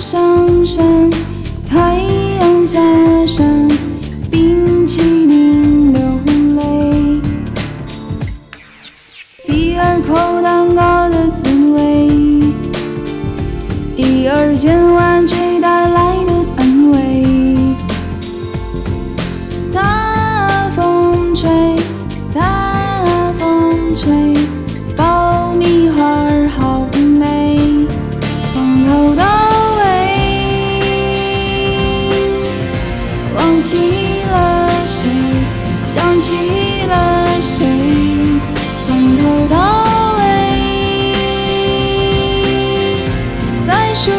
上山，太阳下山，冰淇淋流泪。第二口蛋糕的滋味，第二件玩想起了谁，想起了谁，从头到尾，再数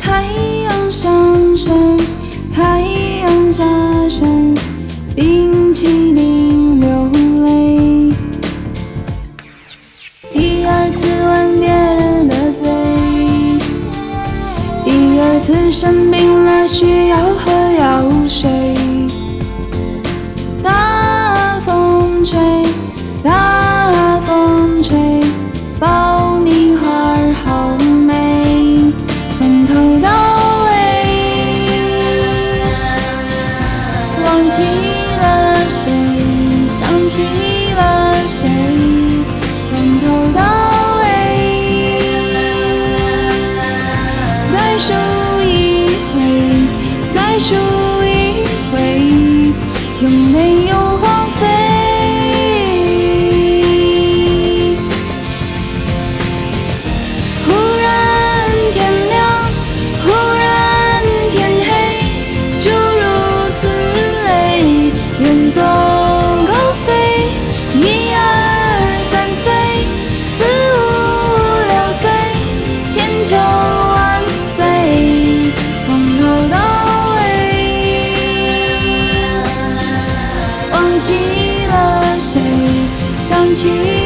太阳上山，太阳下山，冰淇淋流泪。第二次吻别人的嘴，第二次生病了需要喝药水。大风吹，大忘就万岁从头到尾忘记了谁想起